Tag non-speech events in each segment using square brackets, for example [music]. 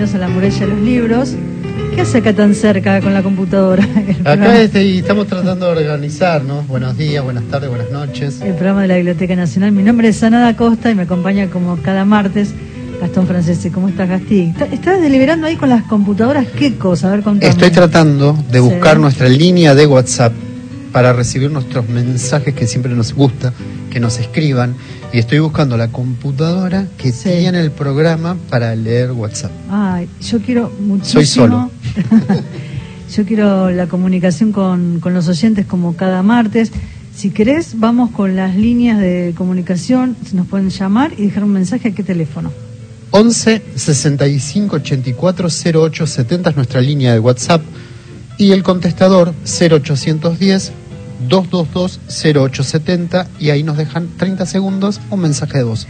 Bienvenidos a la muralla de los libros. ¿Qué hace acá tan cerca con la computadora? [laughs] Acá este, estamos tratando de organizarnos. Buenos días, buenas tardes, buenas noches. El programa de la Biblioteca Nacional. Mi nombre es Sanada Costa y me acompaña como cada martes Gastón Francese. ¿Cómo estás, Gastí? ¿Estás deliberando ahí con las computadoras? ¿Qué cosa? A ver, contame. Estoy tratando de buscar nuestra línea de WhatsApp para recibir nuestros mensajes que siempre nos gusta que nos escriban y estoy buscando la computadora que tiene el programa para leer WhatsApp. Ay, yo quiero muchísimo. Soy solo. [laughs] yo quiero la comunicación con, con los oyentes como cada martes. Si querés, vamos con las líneas de comunicación. Nos pueden llamar y dejar un mensaje a qué teléfono. 11 65 84 08 70 es nuestra línea de WhatsApp y el contestador 0810 222-0870 y ahí nos dejan 30 segundos un mensaje de voz.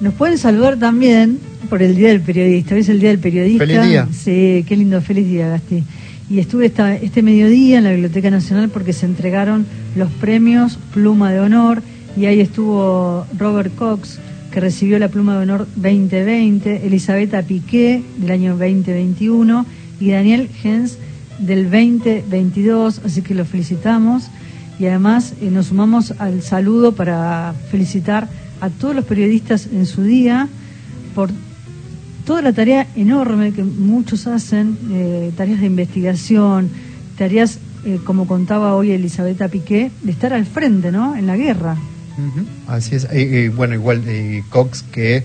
Nos pueden saludar también por el Día del Periodista. Hoy es el Día del Periodista. Feliz día. Sí, qué lindo, feliz día, Gasti. Y estuve esta, este mediodía en la Biblioteca Nacional porque se entregaron los premios Pluma de Honor y ahí estuvo Robert Cox, que recibió la Pluma de Honor 2020, Elisabetta Piqué del año 2021 y Daniel Hens del 2022, así que los felicitamos y además eh, nos sumamos al saludo para felicitar a todos los periodistas en su día por toda la tarea enorme que muchos hacen, eh, tareas de investigación, tareas, eh, como contaba hoy Elisabetta Piqué, de estar al frente, ¿no? En la guerra. Así es. bueno, igual Cox que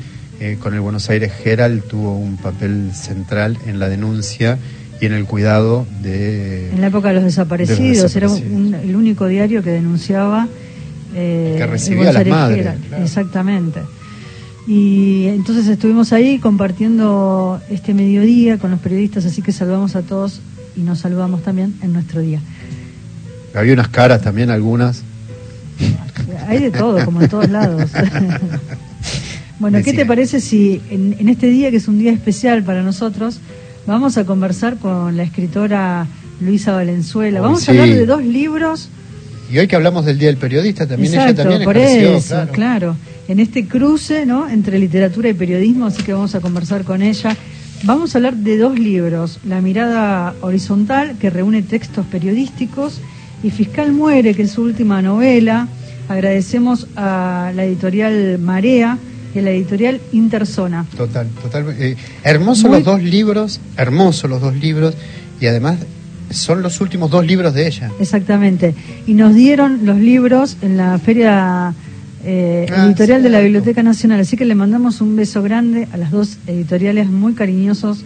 con el Buenos Aires Herald tuvo un papel central en la denuncia y en el cuidado de... En la época de los desaparecidos, era el único diario que denunciaba... Eh, que recibía a las madres. Exactamente. Y entonces estuvimos ahí compartiendo este mediodía con los periodistas, así que saludamos a todos y nos saludamos también en nuestro día. Había unas caras también, algunas. Hay de todo, como en todos lados. [laughs] bueno, ¿qué te parece si en este día, que es un día especial para nosotros, Vamos a conversar con la escritora Luisa Valenzuela. Vamos a hablar de dos libros. Y hoy que hablamos del Día del Periodista, también ella también por eso, claro. En este cruce, ¿no? Entre literatura y periodismo, así que vamos a conversar con ella. Vamos a hablar de dos libros, La mirada horizontal, que reúne textos periodísticos, y Fiscal muere, que es su última novela. Agradecemos a la editorial Marea, de la editorial Interzona. Total, total. Eh, hermosos los dos libros, hermosos los dos libros, y además son los últimos dos libros de ella. Exactamente. Y nos dieron los libros en la feria eh, ah, editorial de la Biblioteca Nacional. Así que le mandamos un beso grande a las dos editoriales muy cariñosos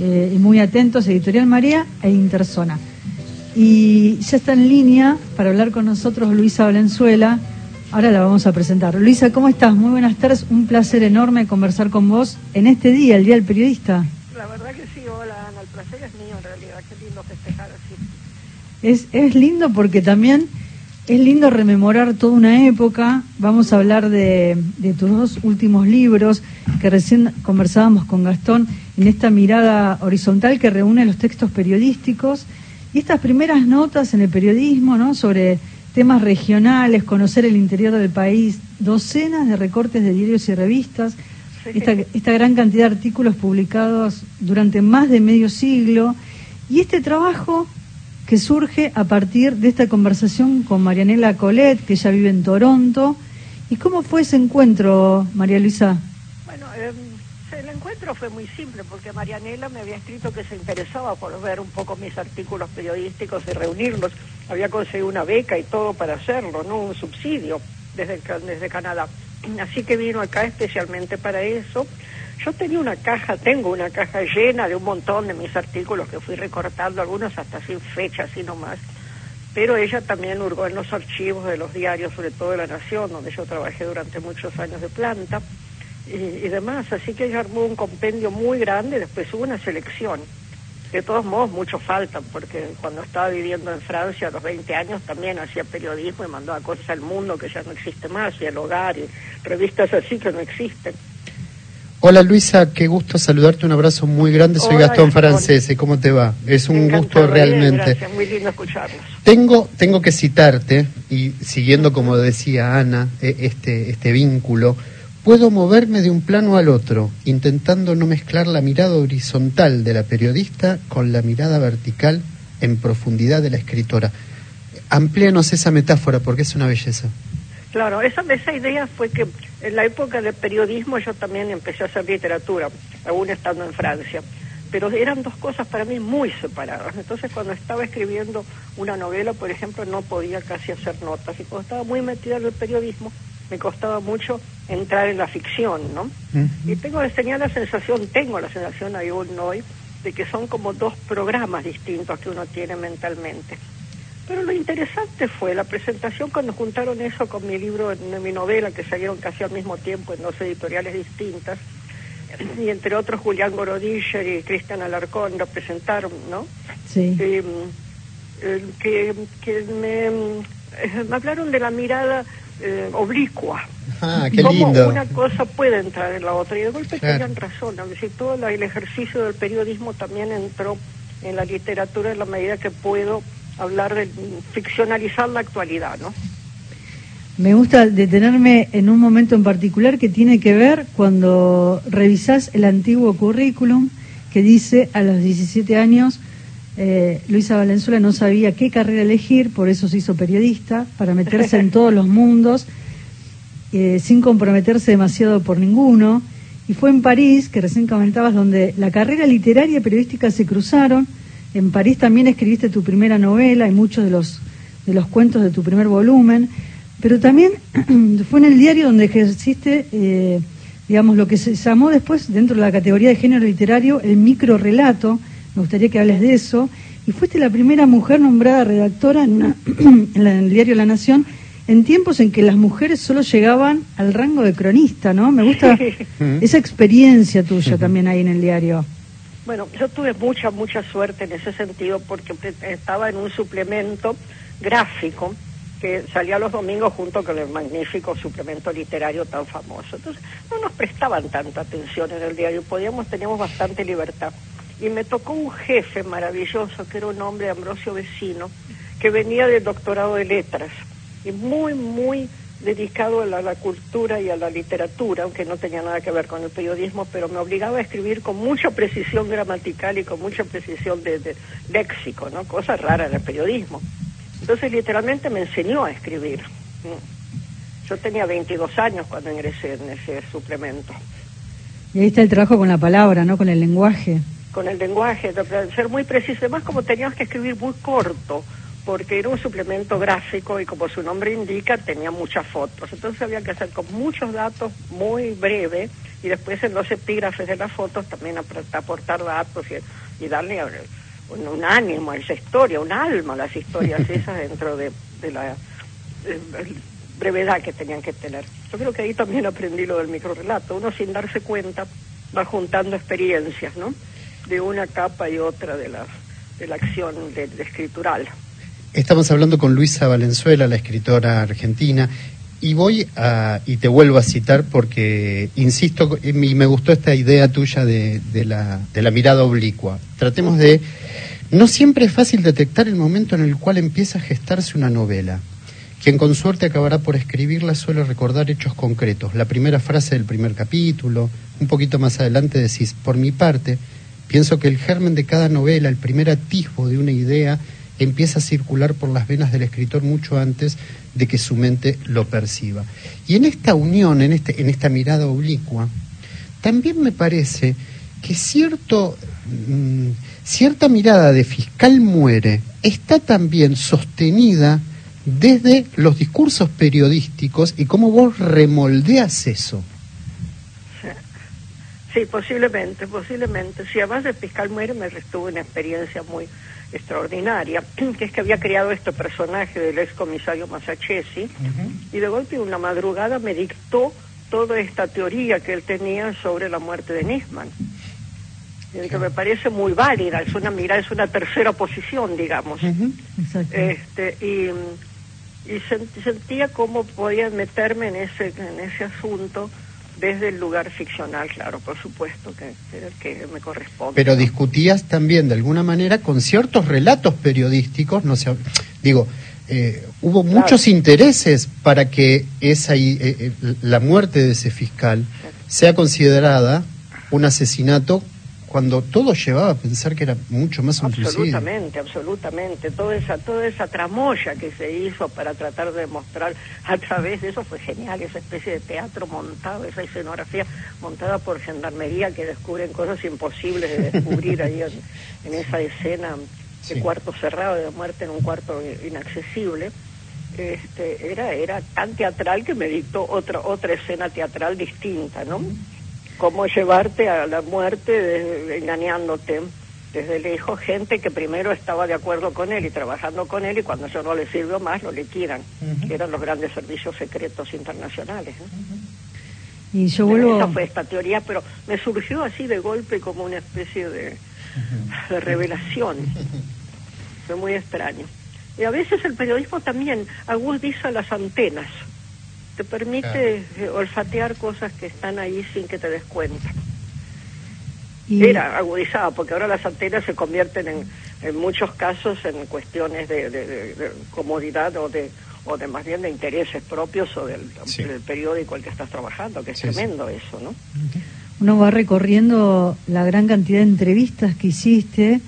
eh, y muy atentos, Editorial María e Interzona. Y ya está en línea para hablar con nosotros Luisa Valenzuela Ahora la vamos a presentar. Luisa, ¿cómo estás? Muy buenas tardes. Un placer enorme conversar con vos en este día, el Día del Periodista. La verdad que sí, hola Ana, el placer es mío en realidad. Qué lindo festejar así. Es, es lindo porque también es lindo rememorar toda una época. Vamos a hablar de, de tus dos últimos libros que recién conversábamos con Gastón en esta mirada horizontal que reúne los textos periodísticos y estas primeras notas en el periodismo, ¿no? Sobre temas regionales, conocer el interior del país, docenas de recortes de diarios y revistas, esta, esta gran cantidad de artículos publicados durante más de medio siglo y este trabajo que surge a partir de esta conversación con Marianela Colet, que ya vive en Toronto. ¿Y cómo fue ese encuentro, María Luisa? Bueno, em, el encuentro fue muy simple porque Marianela me había escrito que se interesaba por ver un poco mis artículos periodísticos y reunirlos. Había conseguido una beca y todo para hacerlo, ¿no? Un subsidio desde, desde Canadá. Así que vino acá especialmente para eso. Yo tenía una caja, tengo una caja llena de un montón de mis artículos que fui recortando, algunos hasta sin fecha, así nomás. Pero ella también hurgó en los archivos de los diarios, sobre todo de La Nación, donde yo trabajé durante muchos años de planta y, demás. Así que ella armó un compendio muy grande, después hubo una selección. De todos modos, mucho faltan, porque cuando estaba viviendo en Francia a los 20 años también hacía periodismo y mandaba cosas al mundo que ya no existe más, y el hogar, y revistas así que no existen. Hola Luisa, qué gusto saludarte, un abrazo muy grande, soy Gastón Francese, ¿cómo te va? Es un gusto realmente. gracias, muy lindo escucharlos. Tengo, tengo que citarte, y siguiendo como decía Ana, e, este, este vínculo, Puedo moverme de un plano al otro, intentando no mezclar la mirada horizontal de la periodista con la mirada vertical en profundidad de la escritora. Amplíanos esa metáfora porque es una belleza. Claro, esa, esa idea fue que en la época del periodismo yo también empecé a hacer literatura, aún estando en Francia pero eran dos cosas para mí muy separadas. Entonces cuando estaba escribiendo una novela, por ejemplo, no podía casi hacer notas y cuando estaba muy metida en el periodismo, me costaba mucho entrar en la ficción, ¿no? Y tengo, tenía la sensación, tengo la sensación aún hoy, de que son como dos programas distintos que uno tiene mentalmente. Pero lo interesante fue la presentación cuando juntaron eso con mi libro, mi novela, que salieron casi al mismo tiempo en dos editoriales distintas, y entre otros Julián Gorodischer y Cristian Alarcón lo presentaron, ¿no? Sí. Eh, eh, que, que me, eh, me, hablaron de la mirada oblicua. Ah, qué Cómo una cosa puede entrar en la otra. Y de golpe tenían razón. Es decir, todo el ejercicio del periodismo también entró en la literatura en la medida que puedo hablar de ficcionalizar la actualidad, ¿no? Me gusta detenerme en un momento en particular que tiene que ver cuando revisás el antiguo currículum que dice a los 17 años eh, Luisa Valenzuela no sabía qué carrera elegir, por eso se hizo periodista, para meterse en todos los mundos, eh, sin comprometerse demasiado por ninguno. Y fue en París, que recién comentabas, donde la carrera literaria y periodística se cruzaron. En París también escribiste tu primera novela y muchos de los, de los cuentos de tu primer volumen. Pero también [clears throat] fue en el diario donde ejerciste, eh, digamos, lo que se llamó después, dentro de la categoría de género literario, el microrelato. Me gustaría que hables de eso. Y fuiste la primera mujer nombrada redactora en, una, [clears throat] en, la, en, el diario La Nación en tiempos en que las mujeres solo llegaban al rango de cronista, ¿no? Me gusta [laughs] esa experiencia tuya también ahí en el diario. Bueno, yo tuve mucha, mucha suerte en ese sentido porque estaba en un suplemento gráfico que salía los domingos junto con el magnífico suplemento literario tan famoso. Entonces, no nos prestaban tanta atención en el diario, podíamos, teníamos bastante libertad. Y me tocó un jefe maravilloso, que era un hombre, Ambrosio Vecino, que venía del doctorado de letras, y muy, muy dedicado a la, cultura y a la literatura, aunque no tenía nada que ver con el periodismo, pero me obligaba a escribir con mucha precisión gramatical y con mucha precisión de, de léxico, ¿no? Cosa rara en el periodismo. Entonces literalmente me enseñó a escribir. Yo tenía 22 años cuando ingresé en ese suplemento. Y ahí está el trabajo con la palabra, ¿no? Con el lenguaje. Con el lenguaje, de ser muy preciso. Además, como tenías que escribir muy corto, porque era un suplemento gráfico y como su nombre indica, tenía muchas fotos. Entonces había que hacer con muchos datos muy breve y después en los epígrafes de las fotos también aportar datos y, y darle un, un, ánimo a esa historia, un alma a las historias [laughs] esas dentro de, de la de brevedad que tenían que tener. Yo creo que ahí también aprendí lo del microrelato. Uno sin darse cuenta va juntando experiencias, ¿no? De una capa y otra de la, de la acción de, de escritural. Estamos hablando con Luisa Valenzuela, la escritora argentina, y voy a, y te vuelvo a citar porque, insisto, y me gustó esta idea tuya de, de, la, de la mirada oblicua. Tratemos de... No siempre es fácil detectar el momento en el cual empieza a gestarse una novela. Quien con suerte acabará por escribirla suele recordar hechos concretos. La primera frase del primer capítulo, un poquito más adelante decís, por mi parte, pienso que el germen de cada novela, el primer atisbo de una idea, empieza a circular por las venas del escritor mucho antes de que su mente lo perciba. Y en esta unión, en, este, en esta mirada oblicua, también me parece que cierto, mmm, cierta mirada de fiscal muere está también sostenida desde los discursos periodísticos y cómo vos remoldeas eso. Sí, posiblemente, posiblemente. Si además de Fiscal Muere me restuvo una experiencia muy extraordinaria, [clears throat] que es que había creado este personaje del ex comisario Masachesi, uh -huh. y de golpe una madrugada me dictó toda esta teoría que él tenía sobre la muerte de Nisman. Que me parece muy válida, es una mirada, es una tercera posición, digamos. Uh -huh. este, y, y sentía cómo podía meterme en ese, en ese asunto desde el lugar ficcional, claro, por supuesto, que, que me corresponde. Pero discutías también, de alguna manera, con ciertos relatos periodísticos, no sé, digo, eh, hubo muchos intereses para que esa, eh, la muerte de ese fiscal sea considerada un asesinato cuando todo llevaba a pensar que era mucho más un Absolutamente, absolutamente. Toda esa, toda esa tramoya que se hizo para tratar de mostrar a través de eso fue genial, esa especie de teatro montado, esa escenografía montada por gendarmería que descubren cosas imposibles de descubrir ahí en, esa escena de cuarto cerrado, de muerte en un cuarto inaccesible. Este, era, era tan teatral que me dictó otra, otra escena teatral distinta, ¿no? Cómo llevarte a la muerte engañándote desde lejos gente que primero estaba de acuerdo con él y trabajando con él y cuando eso no le sirvió más lo liquidan, que eran los grandes servicios secretos internacionales. Y yo vuelvo... Esa fue esta teoría, pero me surgió así de golpe como una especie de, de revelación. Fue muy extraño. Y a veces el periodismo también agudiza las antenas te permite eh, olfatear cosas que están ahí sin que te des cuenta. Era agudizada, porque ahora las antenas se convierten en, en muchos casos en cuestiones de, comodidad o de o de más bien de intereses propios o del, periódico al que estás trabajando, que es tremendo eso, ¿no? Uno va recorriendo la gran cantidad de entrevistas que hiciste,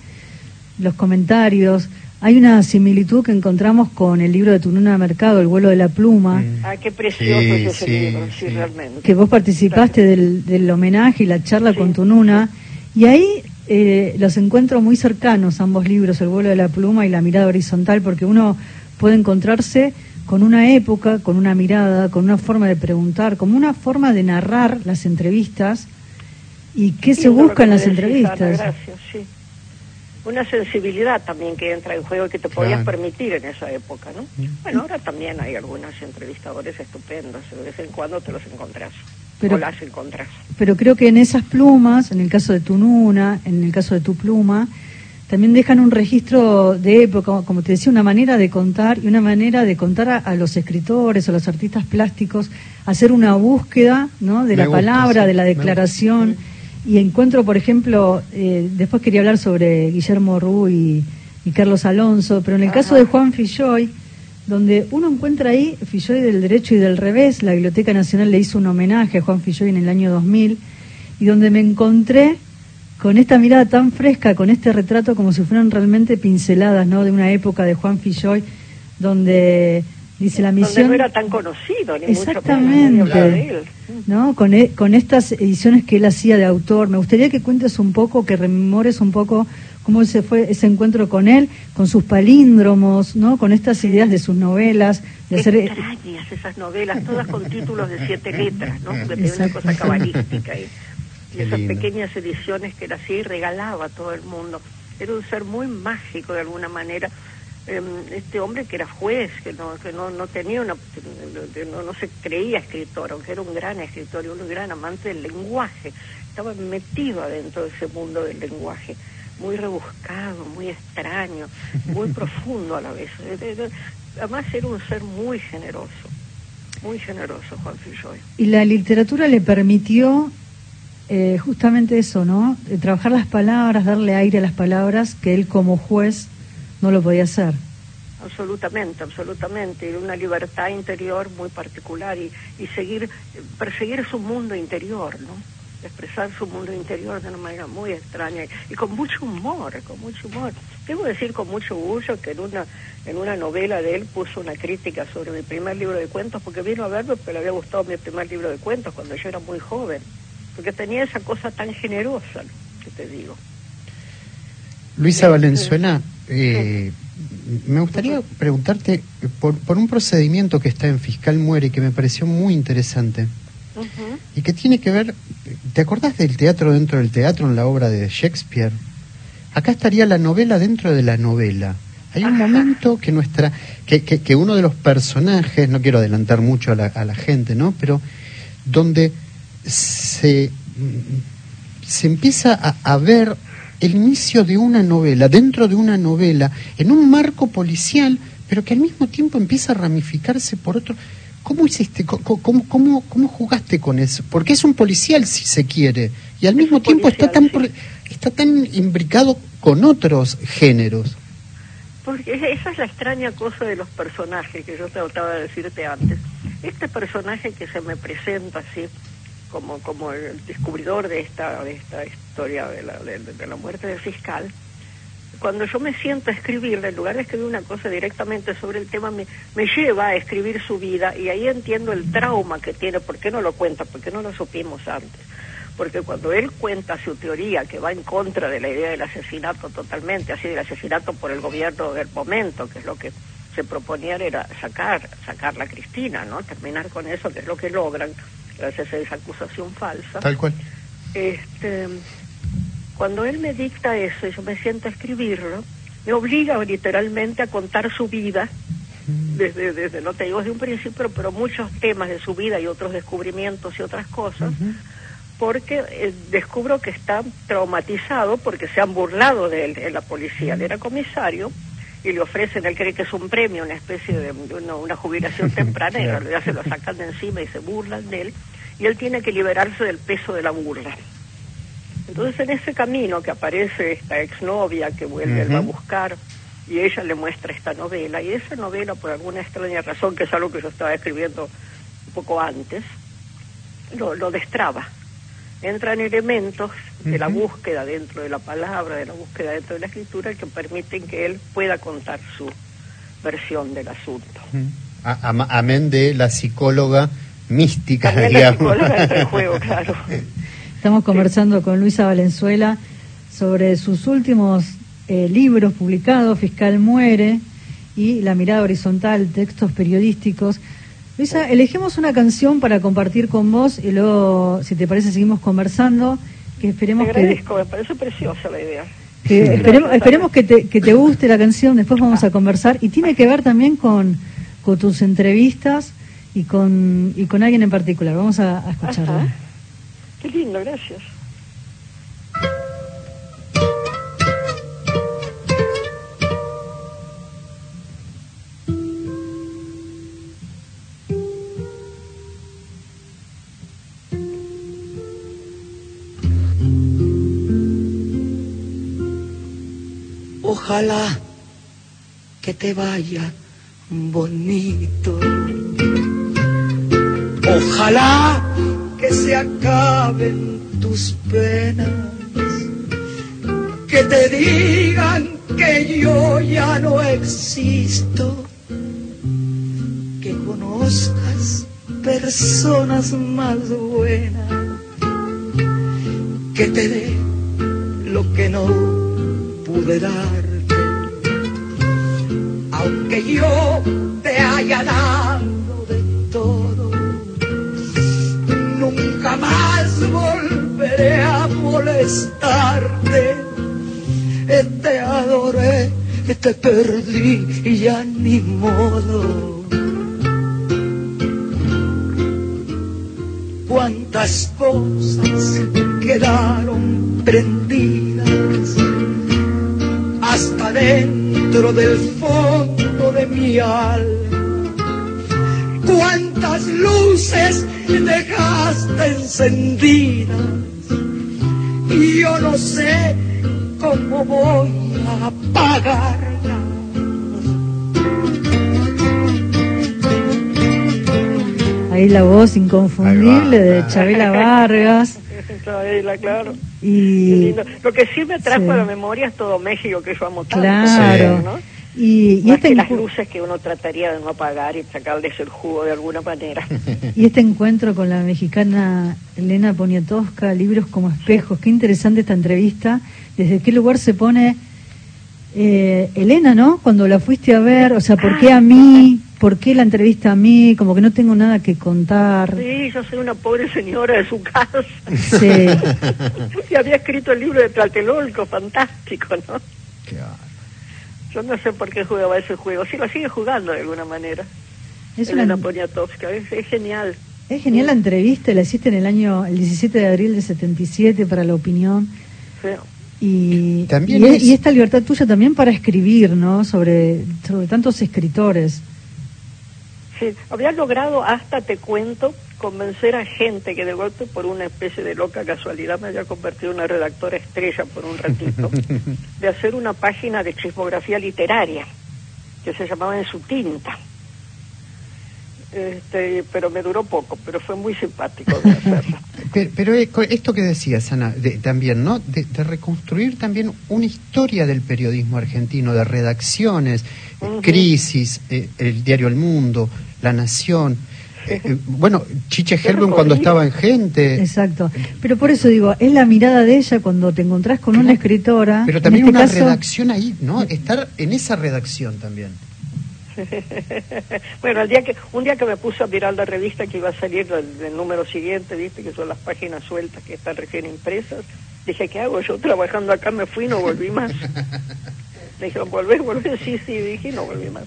los comentarios, hay una similitud que encontramos con el libro de Tununa Mercado, El vuelo de la pluma. Ah, qué precioso es ese libro, sí, realmente. Que vos participaste del, homenaje y la charla con Tununa. Y ahí eh, los encuentro muy cercanos, ambos libros, El vuelo de la pluma y La mirada horizontal, porque uno puede encontrarse con una época, con una mirada, con una forma de preguntar, como una forma de narrar las entrevistas y qué se busca en las entrevistas. gracias, sí una sensibilidad también que entra en juego y que te podías permitir en esa época, ¿no? Bueno, ahora también hay algunos entrevistadores estupendos, de vez en cuando te los encontrás. Pero, o las encontrás. Pero creo que en esas plumas, en el caso de tu Nuna, en el caso de tu pluma, también dejan un registro de época, como te decía, una manera de contar y una manera de contar a, los escritores, a los artistas plásticos, hacer una búsqueda ¿no? de la palabra, de la declaración y encuentro, por ejemplo, eh, después quería hablar sobre Guillermo Rú y, Carlos Alonso, pero en el caso de Juan Filloy, donde uno encuentra ahí Filloy del derecho y del revés, la Biblioteca Nacional le hizo un homenaje a Juan Filloy en el año 2000, y donde me encontré con esta mirada tan fresca, con este retrato como si fueran realmente pinceladas, ¿no? De una época de Juan Filloy, donde Dice la misión. no era tan conocido, ni Exactamente. Mucho de ¿No? Con, e, con estas ediciones que él hacía de autor. Me gustaría que cuentes un poco, que rememores un poco cómo se fue ese encuentro con él, con sus palíndromos, ¿no? Con estas ideas de sus novelas. De hacer... Extrañas esas novelas, todas con títulos de siete letras, ¿no? Porque una cosa cabalística. Y, y esas pequeñas ediciones que él hacía y regalaba a todo el mundo. Era un ser muy mágico de alguna manera este hombre que era juez, que no, que no, no tenía una, no, no se creía escritor, aunque era un gran escritor y un gran amante del lenguaje, estaba metido adentro de ese mundo del lenguaje, muy rebuscado, muy extraño, muy [laughs] profundo a la vez. Además era un ser muy generoso, muy generoso Juan Filloy. Y la literatura le permitió eh, justamente eso, ¿no? trabajar las palabras, darle aire a las palabras que él como juez no lo podía hacer. Absolutamente, absolutamente, una libertad interior muy particular y, y seguir, perseguir su mundo interior, ¿no? expresar su mundo interior de una manera muy extraña y, con mucho humor, con mucho humor. Debo decir con mucho orgullo que en una, en una novela de él puso una crítica sobre mi primer libro de cuentos, porque vino a verlo, pero le había gustado mi primer libro de cuentos cuando yo era muy joven, porque tenía esa cosa tan generosa, que te digo. Luisa Valenzuela, eh, me gustaría preguntarte por, por, un procedimiento que está en Fiscal Muere y que me pareció muy interesante. Y que tiene que ver, ¿te acordás del teatro dentro del teatro en la obra de Shakespeare? Acá estaría la novela dentro de la novela. Hay un momento que nuestra, que, que, uno de los personajes, no quiero adelantar mucho a la, a la gente, ¿no? Pero donde se, se empieza a, a ver el inicio de una novela, dentro de una novela, en un marco policial, pero que al mismo tiempo empieza a ramificarse por otro. ¿Cómo hiciste? ¿Cómo, cómo, cómo jugaste con eso? Porque es un policial, si se quiere, y al mismo tiempo está tan, está tan imbricado con otros géneros. Porque esa es la extraña cosa de los personajes que yo trataba de decirte antes. Este personaje que se me presenta así como, como el descubridor de esta, de esta historia de la, de, la muerte del fiscal, cuando yo me siento a escribirle, en lugar de escribir una cosa directamente sobre el tema, me, me lleva a escribir su vida y ahí entiendo el trauma que tiene. ¿Por qué no lo cuenta? ¿Por qué no lo supimos antes? Porque cuando él cuenta su teoría, que va en contra de la idea del asesinato totalmente, así del asesinato por el gobierno del momento, que es lo que se proponían era sacar, sacar a Cristina, ¿no? Terminar con eso, que es lo que logran gracias a esa acusación falsa. Tal cual. Este, cuando él me dicta eso y yo me siento a escribirlo, me obliga literalmente a contar su vida, desde, desde no te digo desde un principio, pero muchos temas de su vida y otros descubrimientos y otras cosas, porque eh, descubro que está traumatizado porque se han burlado de él en la policía. Él era comisario y le ofrecen, él cree que es un premio, una especie de, una, jubilación [laughs] temprana, y en realidad se lo sacan de encima y se burlan de él, y él tiene que liberarse del peso de la burla. Entonces en ese camino que aparece esta exnovia que vuelve a buscar y ella le muestra esta novela, y esa novela por alguna extraña razón, que es algo que yo estaba escribiendo un poco antes, lo, lo destraba entran elementos de la búsqueda dentro de la palabra, de la búsqueda dentro de la escritura, que permiten que él pueda contar su versión del asunto. amén de la psicóloga mística, La psicóloga del [laughs] juego, claro. Estamos conversando con Luisa Valenzuela sobre sus últimos eh, libros publicados, Fiscal Muere y La mirada horizontal, textos periodísticos. Luisa, elegimos una canción para compartir con vos y luego, si te parece, seguimos conversando. Que esperemos te agradezco, me parece preciosa la idea. esperemos, que, te, que te guste la canción, después vamos a conversar. Y tiene que ver también con, con tus entrevistas y con, y con alguien en particular. Vamos a, a escucharla. Qué lindo, gracias. Ojalá que te vaya bonito. Ojalá que se acaben tus penas. Que te digan que yo ya no existo. Que conozcas personas más buenas. Que te dé lo que no pude dar aunque yo te haya dado de todo, nunca más volveré a molestarte. Te adoré, te perdí y ya ni modo. Cuántas cosas quedaron prendidas hasta dentro del fondo Cuántas luces dejaste encendidas y yo no sé cómo voy a apagarlas. Ahí la voz inconfundible de Chabela Vargas. [laughs] Chabela, claro. Y lo que sí me trajo a la memoria es todo México que yo amo tanto. Claro. Y, y este las luces que uno trataría de no apagar y sacarles el jugo de alguna manera. [laughs] Y este encuentro con la mexicana Elena Poniatowska, libros como espejos, qué interesante esta entrevista. ¿Desde qué lugar se pone eh, Elena, no? Cuando la fuiste a ver, o sea, ¿por qué a mí? ¿Por qué la entrevista a mí? Como que no tengo nada que contar. Sí, yo soy una pobre señora de su casa. Sí. [laughs] y había escrito el libro de Tlatelolco, fantástico, ¿no? Claro. Yo no sé por qué jugaba ese juego. Sí, lo sigue jugando de alguna manera. Es Elena una... Poniatowska, es, genial. Es genial la entrevista, la hiciste en el año, el 17 de abril de 77 para La Opinión. Sí. Y, ¿También y, y, esta libertad tuya también para escribir, ¿no? Sobre, sobre tantos escritores. Sí, había logrado hasta, te cuento, convencer a gente que de golpe por una especie de loca casualidad me había convertido en una redactora estrella por un ratito, [laughs] de hacer una página de chismografía literaria. que se llamaba En su tinta. Este, pero me duró poco, pero fue muy simpático de hacerlo. [laughs] pero, esto que decías, Ana, también, ¿no? De, reconstruir también una historia del periodismo argentino, de redacciones, crisis, eh, el diario El Mundo, La Nación. Eh, bueno, Chiche Helbun cuando estaba en gente. Exacto. Pero por eso digo, es la mirada de ella cuando te encontrás con una escritora. Pero también este una redacción ahí, ¿no? Estar en esa redacción también. [laughs] bueno, el día que, un día que me puse a mirar la revista que iba a salir el, número siguiente, viste que son las páginas sueltas que están recién impresas, dije, ¿qué hago? Yo trabajando acá me fui [laughs] y no volví más. me dijeron, ¿volvés? ¿Volvés? Sí, sí, dije, no volví más.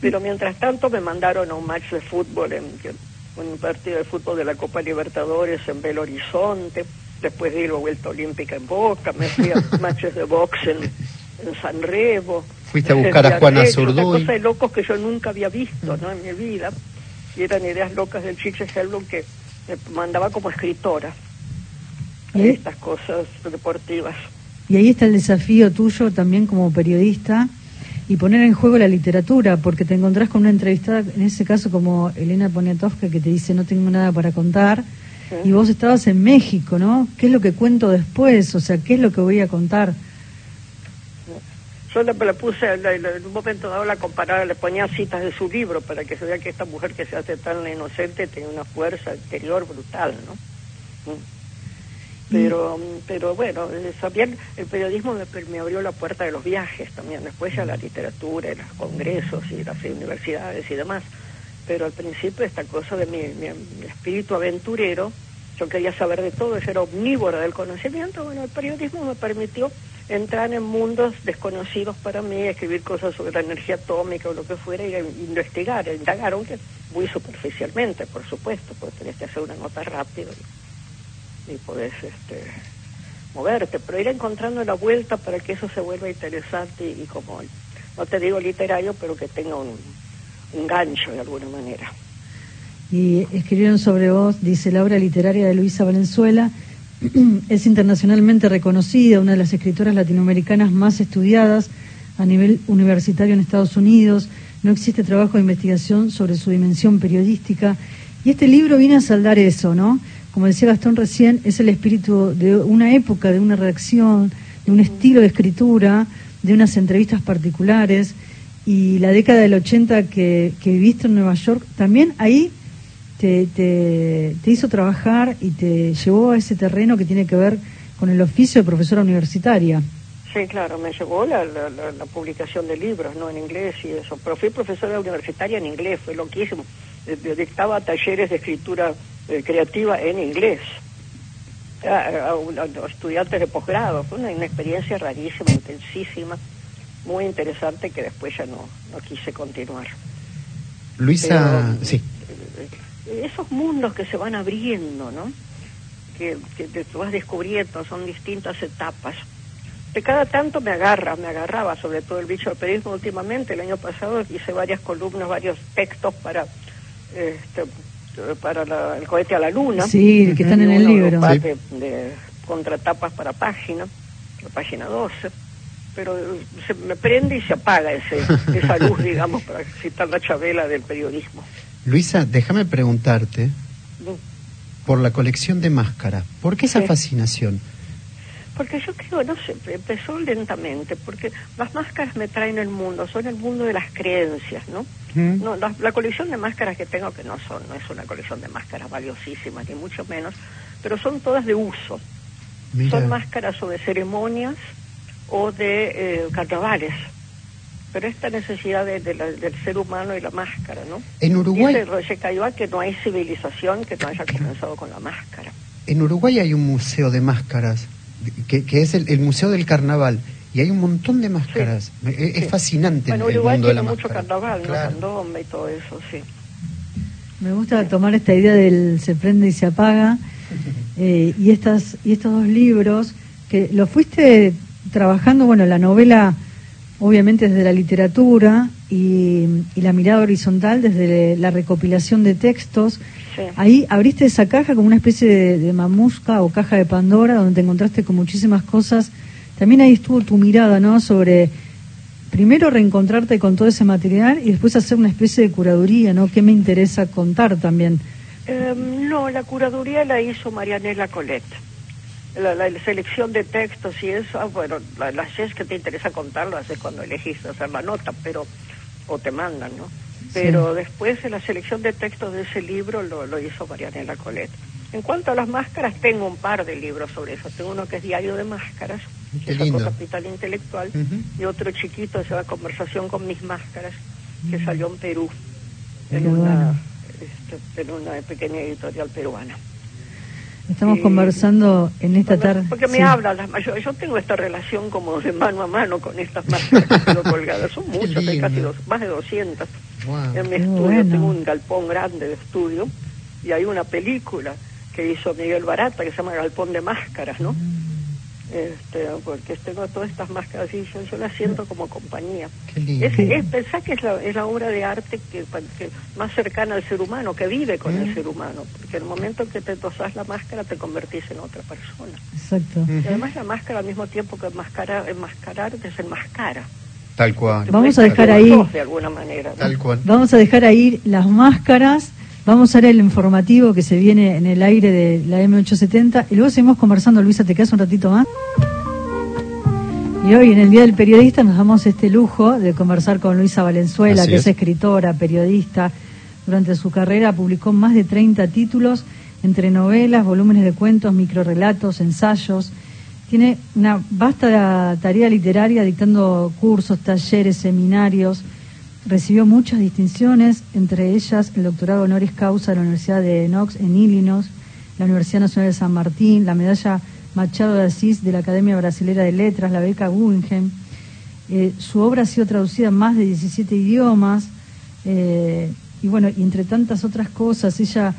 Pero mientras tanto me mandaron a un match de fútbol, en, un partido de fútbol de la Copa Libertadores en Belo Horizonte, después de ir a Vuelta Olímpica en Boca, me fui a [laughs] matches de box en, en San Remo Fuiste a buscar a Juana Zurduy. Cosa de locos que yo nunca había visto ¿no? en mi vida. Y eran ideas locas del Chiche Helblum que me mandaba como escritora estas cosas deportivas. Y ahí está el desafío tuyo también como periodista y poner en juego la literatura, porque te encontrás con una entrevistada, en ese caso como Elena Poniatowska, que te dice no tengo nada para contar, y vos estabas en México, ¿no? ¿Qué es lo que cuento después? O sea, ¿qué es lo que voy a contar? Yo le, puse, en un momento dado la comparaba, le ponía citas de su libro para que se vea que esta mujer que se hace tan inocente tiene una fuerza interior brutal, ¿no? Pero, mm, pero bueno, también el periodismo me, me, abrió la puerta de los viajes también, después ya la literatura y los congresos y las universidades y demás. Pero al principio esta cosa de mi, mi espíritu aventurero, yo quería saber de todo, yo era omnívora del conocimiento, bueno, el periodismo me permitió entrar en mundos desconocidos para mí, escribir cosas sobre la energía atómica o lo que fuera, y investigar, indagar, aunque muy superficialmente, por supuesto, porque tenés que hacer una nota rápida y, podés este, moverte, pero ir encontrando la vuelta para que eso se vuelva interesante y, como, no te digo literario, pero que tenga un, un gancho de alguna manera. Y escribieron sobre vos, dice la obra literaria de Luisa Valenzuela, [clears throat] es internacionalmente reconocida, una de las escritoras latinoamericanas más estudiadas a nivel universitario en Estados Unidos. No existe trabajo de investigación sobre su dimensión periodística. Y este libro viene a saldar eso, ¿no? Como decía Gastón recién, es el espíritu de una época, de una redacción, de un estilo de escritura, de unas entrevistas particulares. Y la década del 80 que, viviste en Nueva York, también ahí te, te, hizo trabajar y te llevó a ese terreno que tiene que ver con el oficio de profesora universitaria. Sí, claro, me llevó la, la, publicación de libros, ¿no? En inglés y eso. Pero fui profesora universitaria en inglés, fue loquísimo. Dictaba talleres de escritura eh, creativa en inglés a, estudiantes de posgrado. Fue una, experiencia rarísima, intensísima, muy interesante que después ya no, no quise continuar. Luisa, sí esos mundos que se van abriendo, ¿no? Que, que te vas descubriendo, son distintas etapas. De cada tanto me agarra, me agarraba, sobre todo el bicho del periodismo últimamente. El año pasado hice varias columnas, varios textos para este, para el cohete a la luna. Sí, que están en el libro. De, contratapas para página, la página 12. Pero se me prende y se apaga ese, [laughs] esa luz, digamos, para citar la chabela del periodismo. Luisa, déjame preguntarte por la colección de máscaras. ¿Por qué esa fascinación? Porque yo creo, no sé, empezó lentamente, porque las máscaras me traen el mundo, son el mundo de las creencias, ¿no? no la, colección de máscaras que tengo, que no son, no es una colección de máscaras valiosísimas, ni mucho menos, pero son todas de uso. Son máscaras o de ceremonias o de eh, carnavales pero esta necesidad de, del ser humano y la máscara, ¿no? En Uruguay... Dice Roger que no hay civilización que no haya comenzado con la máscara. En Uruguay hay un museo de máscaras, que, que es el, Museo del Carnaval, y hay un montón de máscaras. Es, fascinante bueno, Uruguay el mundo tiene mucho carnaval, ¿no? Candombe y todo eso, sí. Me gusta tomar esta idea del se prende y se apaga, [laughs] eh, y, estas, y estos dos libros, que lo fuiste trabajando, bueno, la novela obviamente desde la literatura y, la mirada horizontal desde la recopilación de textos. Ahí abriste esa caja como una especie de, mamusca o caja de Pandora donde te encontraste con muchísimas cosas. También ahí estuvo tu mirada, ¿no? Sobre primero reencontrarte con todo ese material y después hacer una especie de curaduría, ¿no? ¿Qué me interesa contar también? Em, no, la curaduría la hizo Marianela Colet. La, selección de textos y eso, ah, bueno, las es que te interesa contarlo, haces cuando elegís hacer la nota, pero, o te mandan, ¿no? Pero después la selección de textos de ese libro lo, lo hizo Marianela Colet. En cuanto a las máscaras, tengo un par de libros sobre eso. Tengo uno que es Diario de Máscaras, que sacó Capital Intelectual, y otro chiquito se llama Conversación con mis máscaras, que mm. salió en Perú, en una, este, en una pequeña editorial peruana. Estamos conversando en esta tarde. Porque me hablan, las, yo, yo, tengo esta relación como de mano a mano con estas máscaras que tengo colgadas. Son [laughs] muchas, hay casi dos, más de 200. En mi estudio tengo un galpón grande de estudio y hay una película que hizo Miguel Barata, que se llama Galpón de Máscaras, ¿no? Este, porque tengo todas estas máscaras y yo, las siento como compañía. Es, es, pensar que es la, es la obra de arte que, más cercana al ser humano, que vive con el ser humano, porque en el momento que te tosas la máscara te convertís en otra persona. Exacto. Y además la máscara al mismo tiempo que enmascarar, enmascarar desenmascara. Tal cual. Vamos a dejar ahí. De alguna manera. Tal cual. Vamos a dejar ahí las máscaras Vamos a ver el informativo que se viene en el aire de la M870 y luego seguimos conversando. Luisa, ¿te quedas un ratito más? Y hoy, en el Día del Periodista, nos damos este lujo de conversar con Luisa Valenzuela, que es. escritora, periodista. Durante su carrera publicó más de 30 títulos, entre novelas, volúmenes de cuentos, microrelatos, ensayos. Tiene una vasta tarea literaria dictando cursos, talleres, seminarios Recibió muchas distinciones, entre ellas el doctorado honoris causa de la Universidad de Knox en Illinois, la Universidad Nacional de San Martín, la medalla Machado de Asís de la Academia Brasilera de Letras, la beca Guggenheim. Eh, su obra ha sido traducida en más de 17 idiomas eh, y bueno, entre tantas otras cosas, ella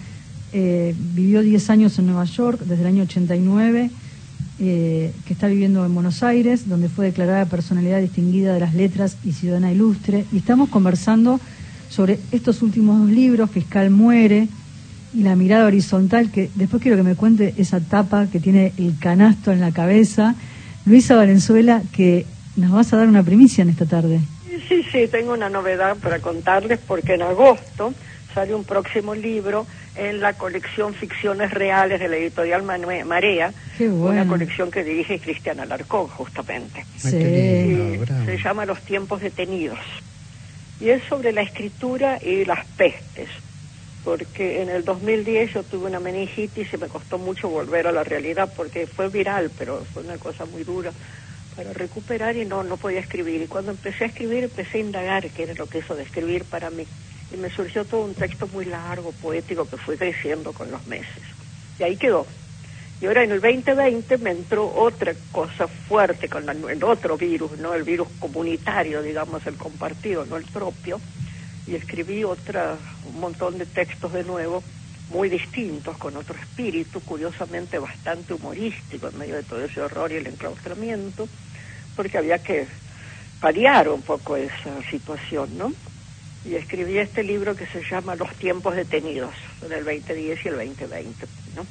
eh, vivió 10 años en Nueva York desde el año 89 eh, que está viviendo en Buenos Aires, donde fue declarada personalidad distinguida de las letras y ciudadana ilustre. Y estamos conversando sobre estos últimos dos libros, Fiscal Muere y La mirada horizontal, que después quiero que me cuente esa tapa que tiene el canasto en la cabeza. Luisa Valenzuela, que nos vas a dar una primicia en esta tarde. Sí, sí, tengo una novedad para contarles porque en agosto sale un próximo libro en la colección Ficciones Reales de la editorial Marea, una colección que dirige Cristiana Alarcón, justamente. se llama Los tiempos detenidos. Y es sobre la escritura y las pestes, porque en el 2010 yo tuve una meningitis y me costó mucho volver a la realidad, porque fue viral, pero fue una cosa muy dura para recuperar y no, no podía escribir. Y cuando empecé a escribir, empecé a indagar qué era lo que eso de escribir para mí y me surgió todo un texto muy largo, poético, que fue creciendo con los meses. Y ahí quedó. Y ahora en el 2020 me entró otra cosa fuerte con el otro virus, ¿no? El virus comunitario, digamos, el compartido, no el propio. Y escribí otra, un montón de textos de nuevo, muy distintos, con otro espíritu, curiosamente bastante humorístico en medio de todo ese horror y el enclaustramiento, porque había que paliar un poco esa situación, ¿no? Y escribí este libro que se llama Los tiempos detenidos, en el 2010 y el 2020, ¿no?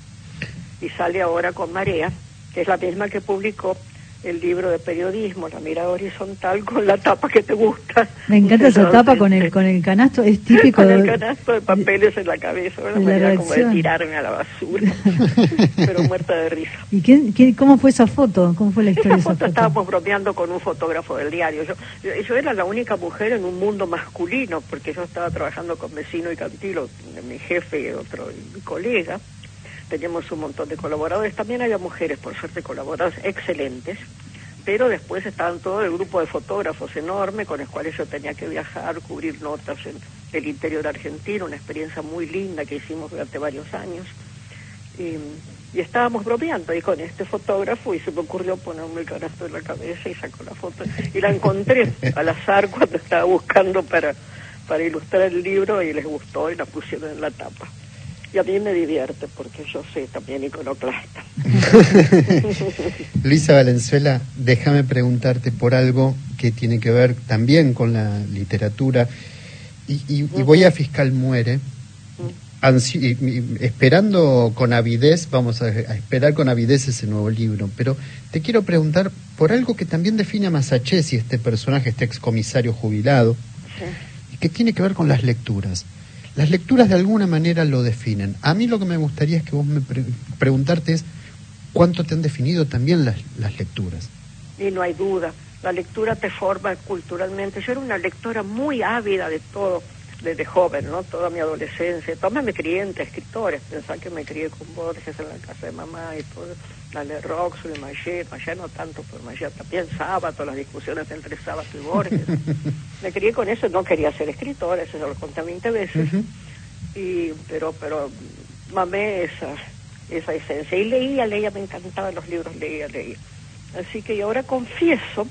Y sale ahora con Marea, que es la misma que publicó el libro de periodismo, La mirada horizontal, [laughs] con la tapa que te gusta. Me encanta esa tapa con el, con el canasto, es típico. [laughs] con el canasto de papeles en la cabeza, una manera como de tirarme a la basura, [laughs] pero muerta de risa. ¿Y qué, cómo fue esa foto? ¿Cómo fue la historia esa foto? Esa foto estábamos bromeando con un fotógrafo del diario. Yo, yo, era la única mujer en un mundo masculino, porque yo estaba trabajando con Vecino y Cantilo, mi jefe y otro mi colega teníamos un montón de colaboradores, también había mujeres, por suerte, colaboradoras excelentes, pero después estaban todo el grupo de fotógrafos enorme con los cuales yo tenía que viajar, cubrir notas en el interior argentino, una experiencia muy linda que hicimos durante varios años. Y, estábamos bromeando ahí con este fotógrafo y se me ocurrió ponerme el canasto en la cabeza y sacó la foto. Y la encontré al azar cuando estaba buscando para, para ilustrar el libro y les gustó y la pusieron en la tapa y a mí me divierte porque yo soy también iconoclasta. [laughs] Luisa Valenzuela, déjame preguntarte por algo que tiene que ver también con la literatura y, voy a Fiscal Muere esperando con avidez, vamos a, esperar con avidez ese nuevo libro, pero te quiero preguntar por algo que también define a y este personaje, este excomisario jubilado, y que tiene que ver con las lecturas. Las lecturas de alguna manera lo definen. A mí lo que me gustaría es que vos me preguntarte es cuánto te han definido también las, las lecturas. Y no hay duda, la lectura te forma culturalmente. Yo era una lectora muy ávida de todo desde joven, ¿no? Toda mi adolescencia. Toda me crié entre escritores. Pensaba que me crié con Borges en la casa de mamá y todo. La Le Rox y Mayet. Mayet no tanto, pero Mayet también Sábato, las discusiones entre Sábato y Borges. [laughs] me crié con eso. No quería ser escritora, eso se lo conté 20 veces. y, pero, pero mamé esa, esa esencia. Y leía, leía, me encantaban los libros, leía, leía. Así que yo ahora confieso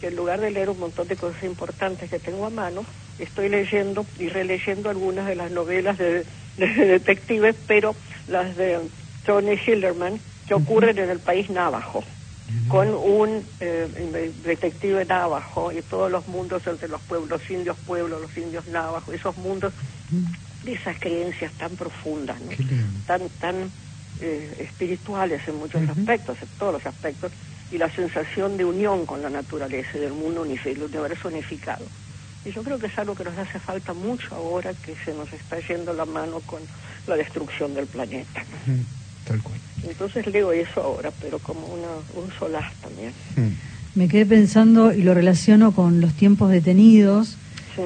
que en lugar de leer un montón de cosas importantes que tengo a mano, estoy leyendo y releyendo algunas de las novelas de, [laughs] detectives, pero las de Tony Hilderman, que ocurren en el país navajo, con un eh, detective navajo y todos los mundos entre los pueblos, los indios pueblos, los indios navajos, esos mundos de esas creencias tan profundas, tan, tan eh, espirituales en muchos aspectos, en todos los aspectos, y la sensación de unión con la naturaleza, del mundo unificado, del universo unificado. Y yo creo que es algo que nos hace falta mucho ahora que se nos está yendo la mano con la destrucción del planeta. Tal cual. Entonces leo eso ahora, pero como una, un solaz también. Me quedé pensando y lo relaciono con los tiempos detenidos.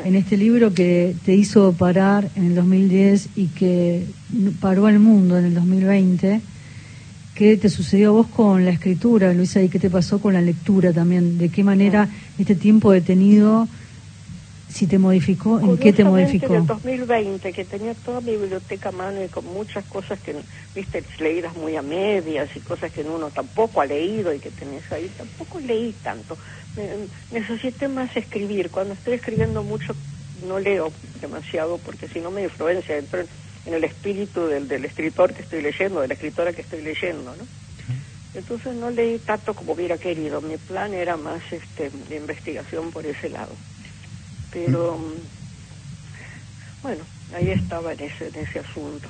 En este libro que te hizo parar en el 2010 y que paró al mundo en el 2020, ¿qué te sucedió a vos con la escritura, Luisa, y qué te pasó con la lectura también? ¿De qué manera este tiempo detenido si te modificó, ¿en qué te modificó? En el 2020, que tenía toda mi biblioteca a mano y con muchas cosas que, viste, leídas muy a medias y cosas que uno tampoco ha leído y que tenés ahí, tampoco leí tanto. necesité más escribir. Cuando estoy escribiendo mucho, no leo demasiado porque si no me influencia, entro en, el espíritu del, del escritor que estoy leyendo, de la escritora que estoy leyendo, ¿no? Entonces no leí tanto como hubiera querido. Mi plan era más este, de investigación por ese lado pero bueno, ahí estaba en ese, en ese asunto.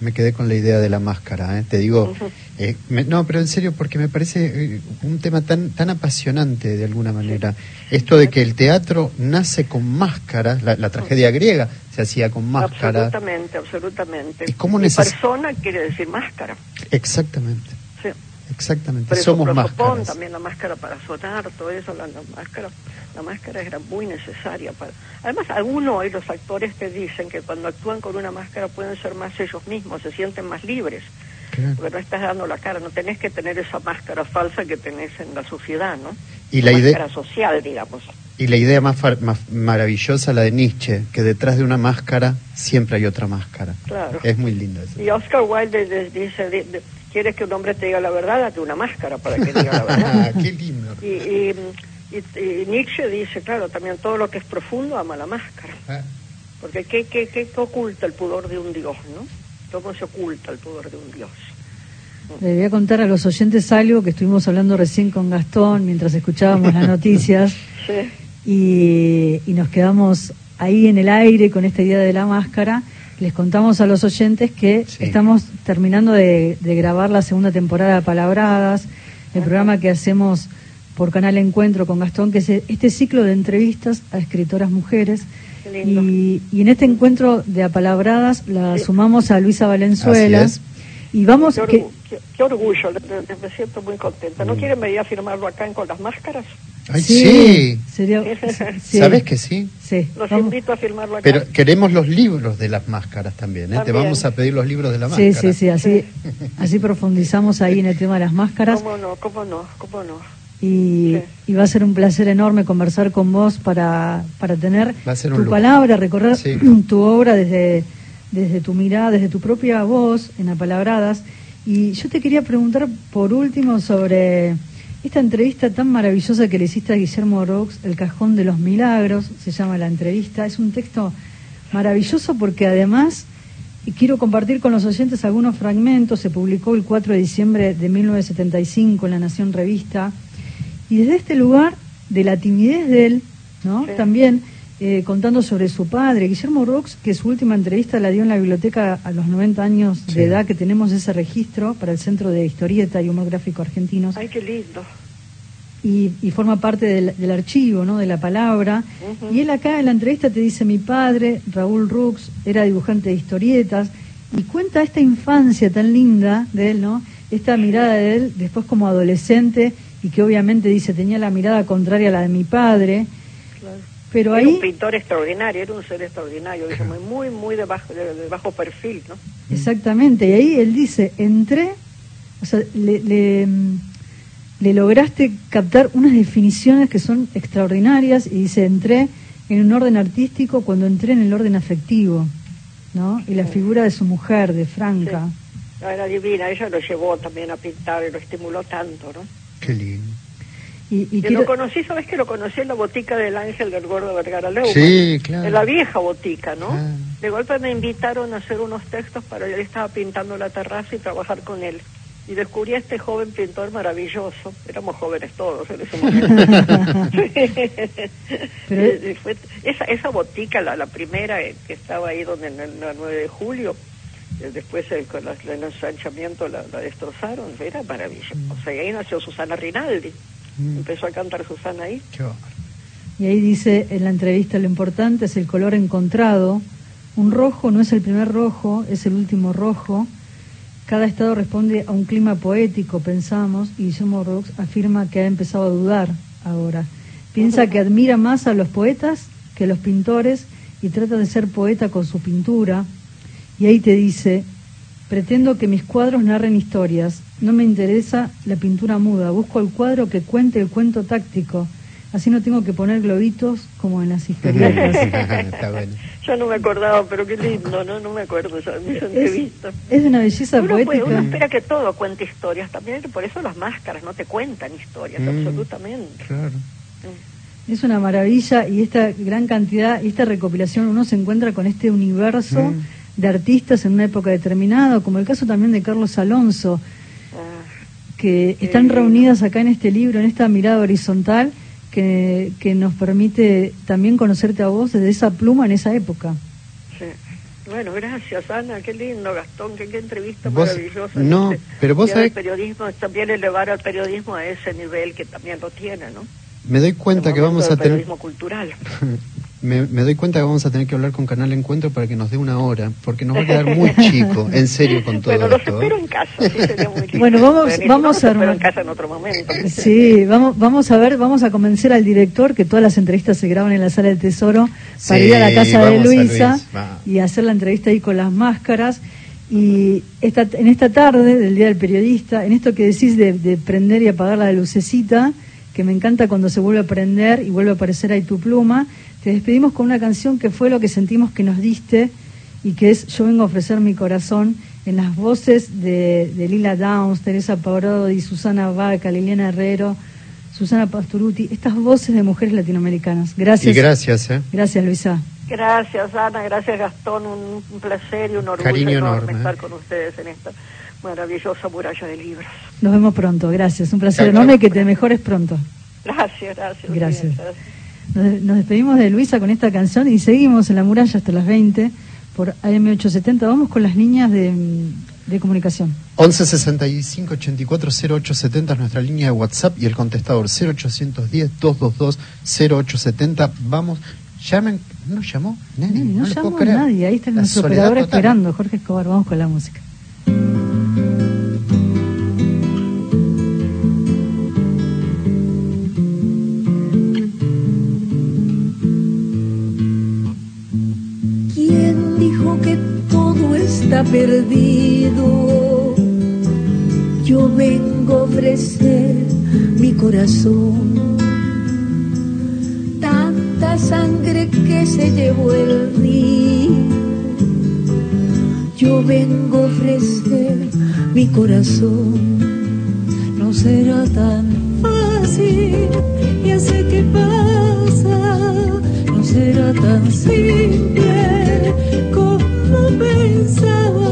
Me quedé con la idea de la máscara, ¿eh? te digo, eh, no, pero en serio, porque me parece eh, un tema tan, tan apasionante de alguna manera. Esto de que el teatro nace con máscaras, la, tragedia griega se hacía con máscara. Absolutamente, absolutamente. ¿Y cómo persona quiere decir máscara. Exactamente. Exactamente, somos máscaras. También la máscara para sonar, todo eso, la, máscara, la máscara era muy necesaria para. Además, algunos hoy los actores te dicen que cuando actúan con una máscara pueden ser más ellos mismos, se sienten más libres, porque no estás dando la cara, no tenés que tener esa máscara falsa que tenés en la sociedad, ¿no? Y la, idea máscara social, digamos. Y la idea más, más maravillosa, la de Nietzsche, que detrás de una máscara siempre hay otra máscara. Claro. Es muy linda eso. Y Oscar Wilde dice quieres que un hombre te diga la verdad, date una máscara para que diga la verdad. [laughs] Qué lindo. Y, Nietzsche dice, claro, también todo lo que es profundo ama la máscara. Ah. Porque ¿qué, qué, qué, oculta el pudor de un dios, no? ¿Cómo se oculta el pudor de un dios? Le voy a contar a los oyentes algo que estuvimos hablando recién con Gastón mientras escuchábamos las [laughs] noticias. sí. y, y nos quedamos ahí en el aire con esta idea de la máscara les contamos a los oyentes que estamos terminando de, grabar la segunda temporada de Palabradas, el programa que hacemos por Canal Encuentro con Gastón, que es este ciclo de entrevistas a escritoras mujeres. Y, en este encuentro de apalabradas la sumamos a Luisa Valenzuela. Y vamos... Qué, qué, orgullo, me siento muy contenta. ¿No mm. quieren venir a firmarlo acá en Con las Máscaras? Ay, sí. Sería, [laughs] ¿Sabes que sí? Sí. Los invito a firmarlo acá. Pero queremos los libros de las máscaras también, ¿eh? Te vamos a pedir los libros de la máscara. Sí, sí, sí, así, [laughs] así profundizamos ahí en el tema de las máscaras. ¿Cómo no? ¿Cómo no? ¿Cómo no? Y, y, va a ser un placer enorme conversar con vos para, para tener tu palabra, recorrer [clears throat] tu obra desde, desde tu mirada, desde tu propia voz en apalabradas. Y yo te quería preguntar por último sobre esta entrevista tan maravillosa que le hiciste a Guillermo Rox, El Cajón de los Milagros, se llama la entrevista, es un texto maravilloso porque además, y quiero compartir con los oyentes algunos fragmentos, se publicó el 4 de diciembre de 1975 en La Nación Revista, y desde este lugar de la timidez de él, ¿no? También eh, contando sobre su padre, Guillermo Rox, que su última entrevista la dio en la biblioteca a los 90 años de edad, que tenemos ese registro para el Centro de Historieta y Humor Gráfico Argentinos. Ay, qué lindo. Y, forma parte del, archivo, ¿no? De la palabra. Y él acá en la entrevista te dice, mi padre, Raúl Rux, era dibujante de historietas, y cuenta esta infancia tan linda de él, ¿no? Esta mirada de él después como adolescente y que obviamente dice tenía la mirada contraria a la de mi padre. Pero era ahí... un pintor extraordinario, era un ser extraordinario, muy, muy de bajo, de, bajo perfil, ¿no? Exactamente, y ahí él dice, entré, o sea, le, le, le lograste captar unas definiciones que son extraordinarias y dice, entré en un orden artístico cuando entré en el orden afectivo, ¿no? Y la figura de su mujer, de Franca. Era divina, ella lo llevó también a pintar y lo estimuló tanto, ¿no? Qué lindo. Y, y lo conocí, ¿sabes que lo conocí en la botica del Ángel del Gordo Vergara Leumann? Sí, claro. En la vieja botica, ¿no? De golpe me invitaron a hacer unos textos para yo estaba pintando la terraza y trabajar con él. Y descubrí a este joven pintor maravilloso. Éramos jóvenes todos en ese momento. [laughs] Pero... [laughs] esa, esa botica, la, la primera eh, que estaba ahí donde en el 9 de julio, eh, después el, con el ensanchamiento la, destrozaron, era maravilloso. O sea, y ahí nació Susana Rinaldi. Mm. Empezó a cantar Susana ahí. y ahí dice en la entrevista, lo importante es el color encontrado. Un rojo no es el primer rojo, es el último rojo. Cada estado responde a un clima poético, pensamos, y Guillermo Rox afirma que ha empezado a dudar ahora. Piensa que admira más a los poetas que a los pintores y trata de ser poeta con su pintura, y ahí te dice, pretendo que mis cuadros narren historias, no me interesa la pintura muda, busco el cuadro que cuente el cuento táctico, así no tengo que poner globitos como en las historietas. [laughs] Yo no me acordaba, pero qué lindo, ¿no? No me acuerdo esa, entrevista. Es, una belleza poética. uno espera que todo cuente historias, también por eso las máscaras no te cuentan historias, mm, absolutamente. Claro. Mm. Es una maravilla y esta gran cantidad, y esta recopilación, uno se encuentra con este universo. Mm de artistas en una época determinada, como el caso también de Carlos Alonso, que están reunidas acá en este libro, en esta mirada horizontal, que, que nos permite también conocerte a vos desde esa pluma en esa época. Sí. Bueno, gracias Ana, qué lindo Gastón, qué, entrevista maravillosa. No, pero vos sabés... El periodismo, también elevar al periodismo a ese nivel que también lo tiene, ¿no? Me doy cuenta que vamos a tener... Periodismo cultural. [laughs] Me, doy cuenta que vamos a tener que hablar con Canal Encuentro para que nos dé una hora, porque nos va a quedar muy chico, en serio, con todo bueno, esto. Bueno, ¿eh? espero en casa, sí sería muy [laughs] Bueno, vamos, vamos a... en casa en otro momento. Sí, vamos, vamos a ver, vamos a convencer al director que todas las entrevistas se graban en la Sala del Tesoro para ir a la casa de Luisa y hacer la entrevista ahí con las máscaras. Y esta, en esta tarde del Día del Periodista, en esto que decís de, de prender y apagar la lucecita, que me encanta cuando se vuelve a prender y vuelve a aparecer ahí tu pluma, te despedimos con una canción que fue lo que sentimos que nos diste y que es Yo vengo a ofrecer mi corazón en las voces de, Lila Downs, Teresa Parodi, Susana Vaca, Liliana Herrero, Susana Pasturuti, estas voces de mujeres latinoamericanas. Gracias. Y gracias, ¿eh? Gracias, Luisa. Gracias, Ana. Gracias, Gastón. Un, placer y un orgullo Cariño enorme, estar ¿eh? con ustedes en esta maravillosa muralla de libros. Nos vemos pronto. Gracias. Un placer enorme y que te mejores pronto. Gracias, gracias. Gracias. Nos, despedimos de Luisa con esta canción y seguimos en la muralla hasta las 20 por AM870. Vamos con las líneas de, de comunicación. 1165 840870 es nuestra línea de WhatsApp y el contestador 0810 222 0870. Vamos, llamen. ¿No llamó? Nene, no, no llamó nadie. Ahí está nuestro operador esperando, Jorge Escobar. Vamos con la música. Perdido. Yo vengo a ofrecer mi corazón. Tanta sangre que se llevó el río. Yo vengo a ofrecer mi corazón. No será tan fácil, ya sé qué pasa. No será tan simple pensaba.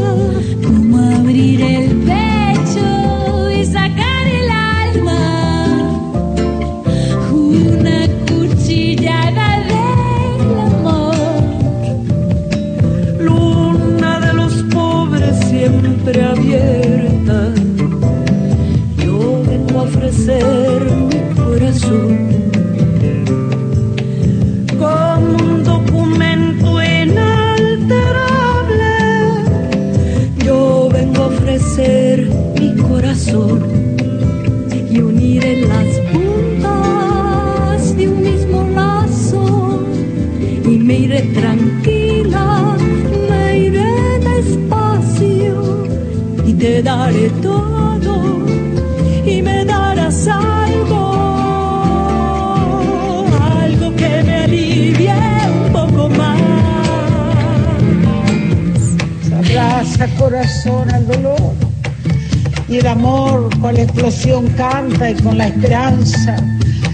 abrir el corazón al dolor y el amor con la explosión canta y con la esperanza.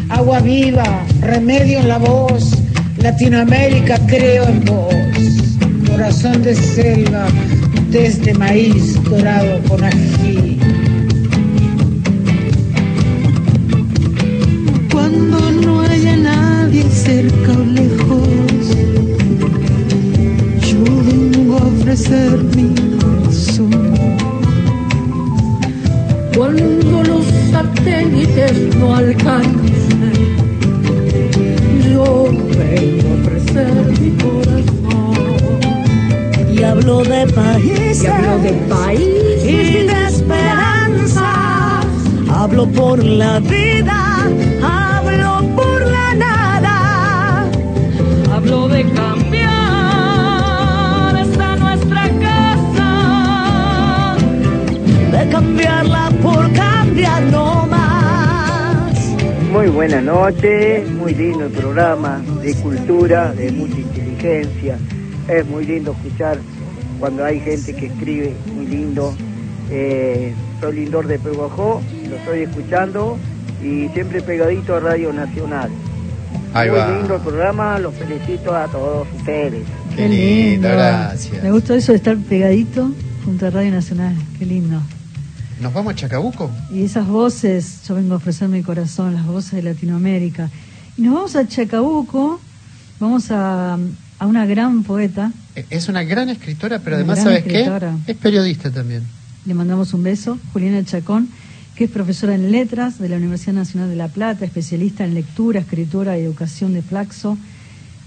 Agua viva, remedio en la voz, Latinoamérica creo en vos. Corazón de selva, desde maíz dorado con ají. Cuando no haya nadie cerca o lejos, yo vengo a ofrecer mi Cuando los satélites no alcancen, yo vengo a ofrecer mi corazón. Y hablo de países, y hablo de países y de esperanza. Hablo por la vida, hablo por la nada. Hablo de cambiar por cambiar no más. Muy buena noche, muy lindo el programa de cultura, de mucha inteligencia. Es muy lindo escuchar cuando hay gente que escribe, muy lindo. Eh, soy Lindor de Peguajó, lo estoy escuchando y siempre pegadito a Radio Nacional. Ahí muy va. lindo el programa, los felicito a todos ustedes. Qué lindo, gracias. Me gustó eso de estar pegadito junto a Radio Nacional. Qué lindo. ¿Nos vamos a Chacabuco? Y esas voces, yo vengo a ofrecer mi corazón, las voces de Latinoamérica. Y nos vamos a Chacabuco, vamos a, a una gran poeta, E- Es una gran escritora, pero además, ¿sabes escritora. qué? Es periodista también. le mandamos un beso, Juliana Chacón, que es profesora en letras de la Universidad Nacional de La Plata, especialista en lectura, escritura y educación de Flaxo.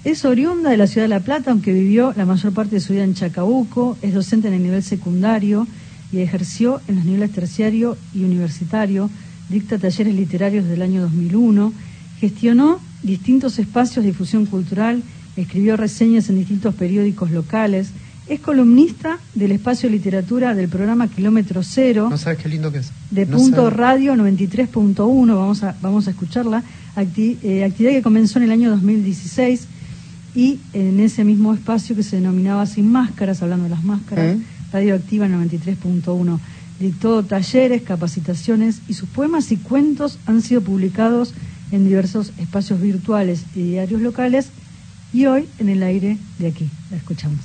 Es oriunda de la ciudad de La Plata, aunque vivió la mayor parte de su vida en Chacabuco, es docente en el nivel secundario y ejerció en los niveles terciario y universitario, dicta talleres literarios desde el año 2001, gestionó distintos espacios de difusión cultural, escribió reseñas en distintos periódicos locales, es columnista del espacio literatura del programa Kilómetro Cero No sabes qué lindo que es. de No Punto. Radio 93.1, vamos a, vamos a escucharla, acti- eh, actividad que comenzó en el año 2016 y en ese mismo espacio que se denominaba Sin Máscaras, hablando de las máscaras, Mm. Radioactiva 93.1. Dictó talleres, capacitaciones y sus poemas y cuentos han sido publicados en diversos espacios virtuales y diarios locales y hoy en el aire de aquí. La escuchamos.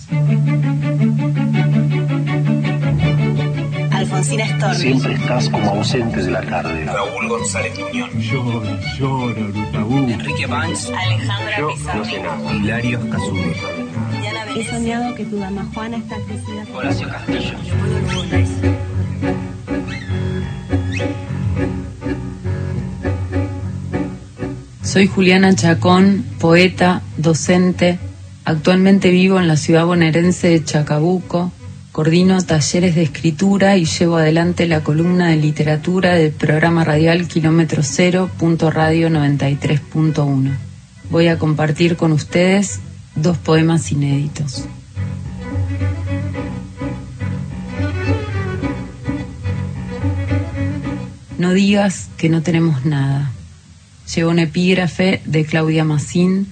Alfonsina Storni. Siempre estás como ausente de la tarde. Raúl González Muñoz. Lloro, lloro, tabú. Enrique Banks. Alejandra Yo Pizarro. no sé nada. Hilario Cazube. He soñado que tu dama Juana está crecida. Horacio Castillo. Soy Juliana Chacón, poeta, docente. Actualmente vivo en la ciudad bonaerense de Chacabuco. Coordino talleres de escritura y llevo adelante la columna de literatura del programa radial Kilómetro Cero, punto radio 93.1. Voy a compartir con ustedes dos poemas inéditos. No digas que no tenemos nada. Lleva un epígrafe de Claudia Massín.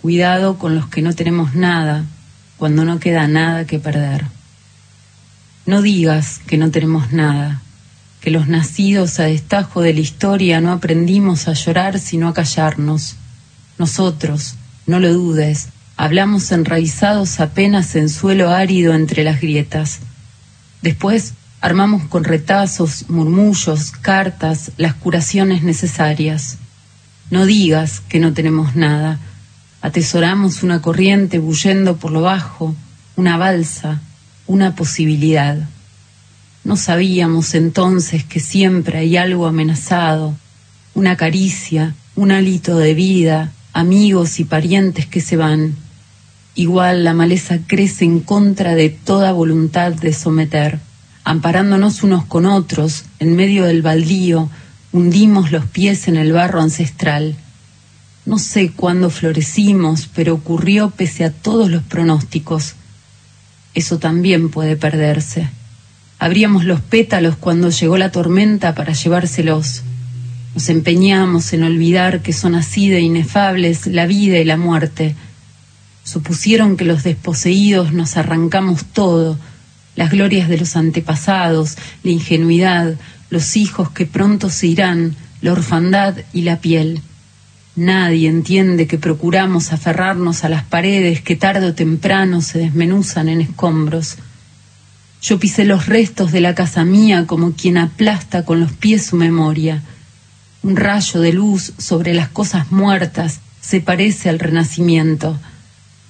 Cuidado con los que no tenemos nada, cuando no queda nada que perder. No digas que no tenemos nada, que los nacidos a destajo de la historia no aprendimos a llorar sino a callarnos. Nosotros, no lo dudes, hablamos enraizados apenas en suelo árido entre las grietas. Después armamos con retazos, murmullos, cartas, las curaciones necesarias. No digas que no tenemos nada. Atesoramos una corriente bullendo por lo bajo, una balsa, una posibilidad. No sabíamos entonces que siempre hay algo amenazado, una caricia, un hálito de vida, amigos y parientes que se van. Igual la maleza crece en contra de toda voluntad de someter. Amparándonos unos con otros, en medio del baldío, hundimos los pies en el barro ancestral. No sé cuándo florecimos, pero ocurrió pese a todos los pronósticos. Eso también puede perderse. Abríamos los pétalos cuando llegó la tormenta para llevárselos. Nos empeñamos en olvidar que son así de inefables la vida y la muerte. Supusieron que los desposeídos nos arrancamos todo, las glorias de los antepasados, la ingenuidad, los hijos que pronto se irán, la orfandad y la piel. Nadie entiende que procuramos aferrarnos a las paredes que tarde o temprano se desmenuzan en escombros. Yo pisé los restos de la casa mía como quien aplasta con los pies su memoria. Un rayo de luz sobre las cosas muertas se parece al renacimiento.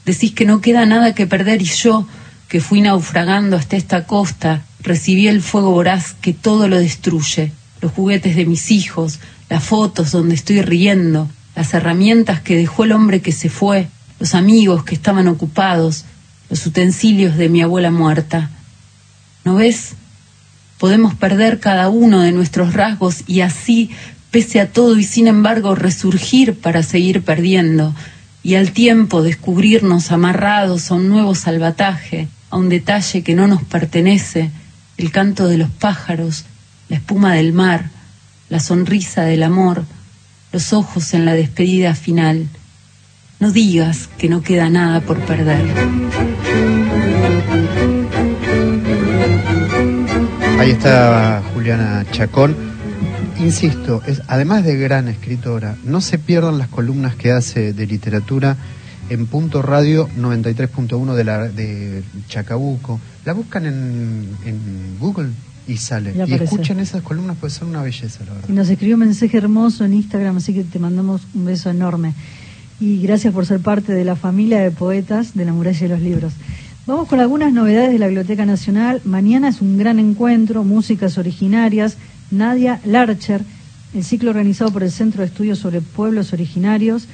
Decís que no queda nada que perder y yo, que fui naufragando hasta esta costa, recibí el fuego voraz que todo lo destruye, los juguetes de mis hijos, las fotos donde estoy riendo, las herramientas que dejó el hombre que se fue, los amigos que estaban ocupados, los utensilios de mi abuela muerta. ¿No ves? Podemos perder cada uno de nuestros rasgos y así, pese a todo y sin embargo, resurgir para seguir perdiendo y al tiempo descubrirnos amarrados a un nuevo salvataje, a un detalle que no nos pertenece, el canto de los pájaros, la espuma del mar, la sonrisa del amor, los ojos en la despedida final. No digas que no queda nada por perder. Ahí está Juliana Chacón. Insisto, es, además de gran escritora, no se pierdan las columnas que hace de literatura en Punto Radio 93.1 de, la, de Chacabuco. La buscan en, en Google y sale. Y, escuchan esas columnas, pues son una belleza, la verdad. Y nos escribió un mensaje hermoso en Instagram, así que te mandamos un beso enorme. Y gracias por ser parte de la familia de poetas de la muralla de los libros. Vamos con algunas novedades de la Biblioteca Nacional. Mañana es un gran encuentro, músicas originarias. Nadia Larcher, el ciclo organizado por el Centro de Estudios sobre Pueblos Originarios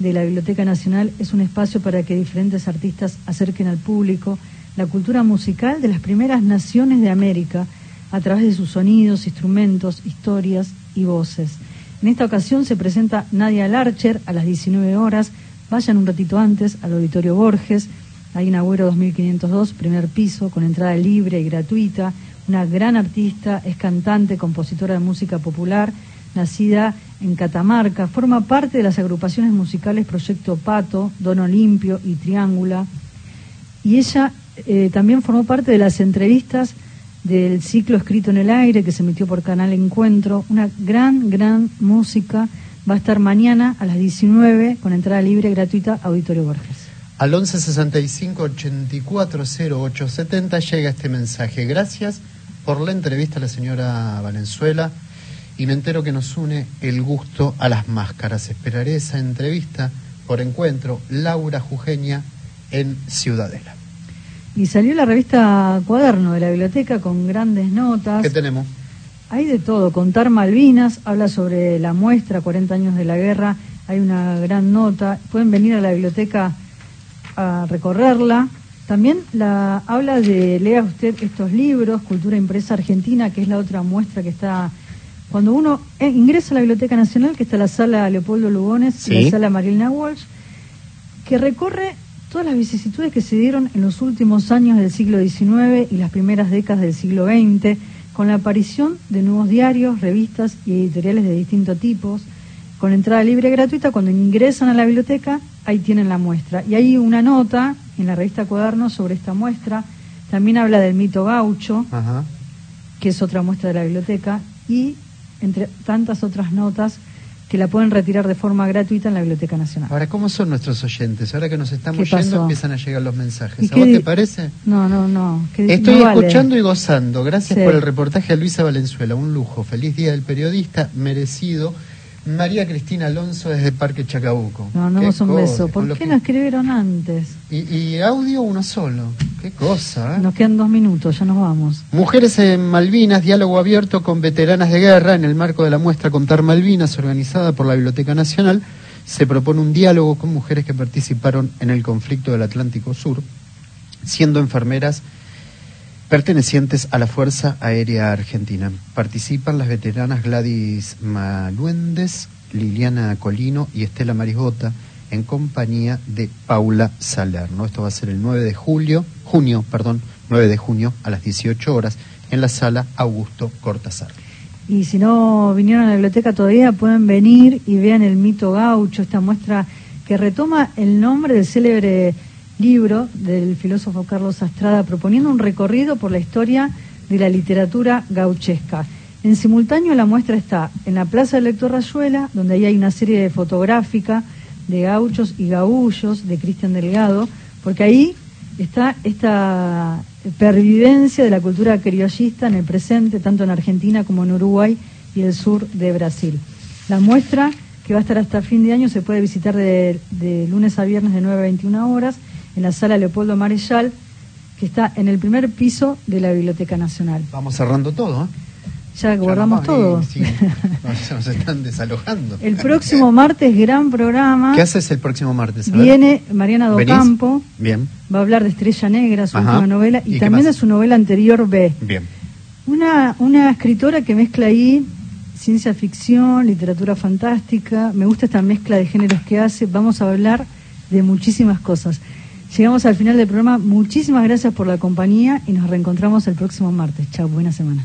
de la Biblioteca Nacional es un espacio para que diferentes artistas acerquen al público la cultura musical de las primeras naciones de América a través de sus sonidos, instrumentos, historias y voces. En esta ocasión se presenta Nadia Larcher a las 19 horas. Vayan un ratito antes al Auditorio Borges, ahí en Agüero 2502, primer piso, con entrada libre y gratuita. Una gran artista, es cantante, compositora de música popular, nacida en Catamarca. Forma parte de las agrupaciones musicales Proyecto Pato, Don Olimpio y Triángula. Y ella eh, también formó parte de las entrevistas del ciclo Escrito en el Aire que se emitió por Canal Encuentro. Una gran, gran música. Va a estar mañana a las 19 con entrada libre gratuita Auditorio Borges. Al 1165 840870 llega este mensaje. Gracias por la entrevista a la señora Valenzuela y me entero que nos une el gusto a las máscaras. Esperaré esa entrevista por encuentro Laura Jujeña en Ciudadela. Y salió la revista Cuaderno de la biblioteca con grandes notas. ¿Qué tenemos? Hay de todo. Contar Malvinas, habla sobre la muestra, 40 años de la guerra. Hay una gran nota. Pueden venir a la biblioteca a recorrerla. También la habla de, lea usted estos libros, Cultura Impresa Argentina, que es la otra muestra que está. Cuando uno eh, ingresa a la Biblioteca Nacional, que está la sala Leopoldo Lugones y la sala Marilena Walsh, que recorre todas las vicisitudes que se dieron en los últimos años del siglo XIX y las primeras décadas del siglo XX, con la aparición de nuevos diarios, revistas y editoriales de distintos tipos, con entrada libre y gratuita, cuando ingresan a la biblioteca, ahí tienen la muestra. Y hay una nota en la revista Cuadernos sobre esta muestra, también habla del mito gaucho, que es otra muestra de la biblioteca, y entre tantas otras notas que la pueden retirar de forma gratuita en la Biblioteca Nacional. Ahora, ¿cómo son nuestros oyentes? Ahora que nos estamos yendo empiezan a llegar los mensajes. ¿A vos te parece? No, no, no. Estoy escuchando y gozando. Gracias por el reportaje a Luisa Valenzuela. Un lujo. Feliz Día del Periodista. Merecido. María Cristina Alonso desde Parque Chacabuco. No, no, un beso. ¿Por qué no escribieron antes? Y, y, audio uno solo. Qué cosa. ¿eh? Nos quedan dos minutos, ya nos vamos. Mujeres en Malvinas, diálogo abierto con veteranas de guerra en el marco de la muestra Contar Malvinas, organizada por la Biblioteca Nacional. Se propone un diálogo con mujeres que participaron en el conflicto del Atlántico Sur, siendo enfermeras pertenecientes a la Fuerza Aérea Argentina. Participan las veteranas Gladys Maluendes, Liliana Colino y Estela Marisbota en compañía de Paula Salerno. Esto va a ser el 9 de julio, junio, perdón, 9 de junio a las 18 horas en la sala Augusto Cortázar. Y si no vinieron a la biblioteca todavía, pueden venir y vean el mito gaucho, esta muestra que retoma el nombre del célebre libro del filósofo Carlos Astrada, proponiendo un recorrido por la historia de la literatura gauchesca. En simultáneo la muestra está en la Plaza del Lector Rayuela, donde ahí hay una serie de fotográfica de gauchos y gaullos de Cristian Delgado, porque ahí está esta pervivencia de la cultura criollista en el presente, tanto en Argentina como en Uruguay y el sur de Brasil. La muestra, que va a estar hasta fin de año, se puede visitar de, de lunes a viernes de 9 a 21 horas en la sala Leopoldo Marechal, que está en el primer piso de la Biblioteca Nacional. Vamos cerrando todo, ¿eh? Ya guardamos todo. sí, [laughs] nos están desalojando. El próximo martes, gran programa. ¿Qué haces el próximo martes? Viene Mariana. Docampo, Bien, va a hablar de Estrella Negra, su Ajá. última novela, ¿Y también de su novela anterior B. bien. Una, una escritora que mezcla ahí ciencia ficción, literatura fantástica, me gusta esta mezcla de géneros que hace, vamos a hablar de muchísimas cosas. Llegamos al final del programa, muchísimas gracias por la compañía y nos reencontramos el próximo martes. Chao, buena semana.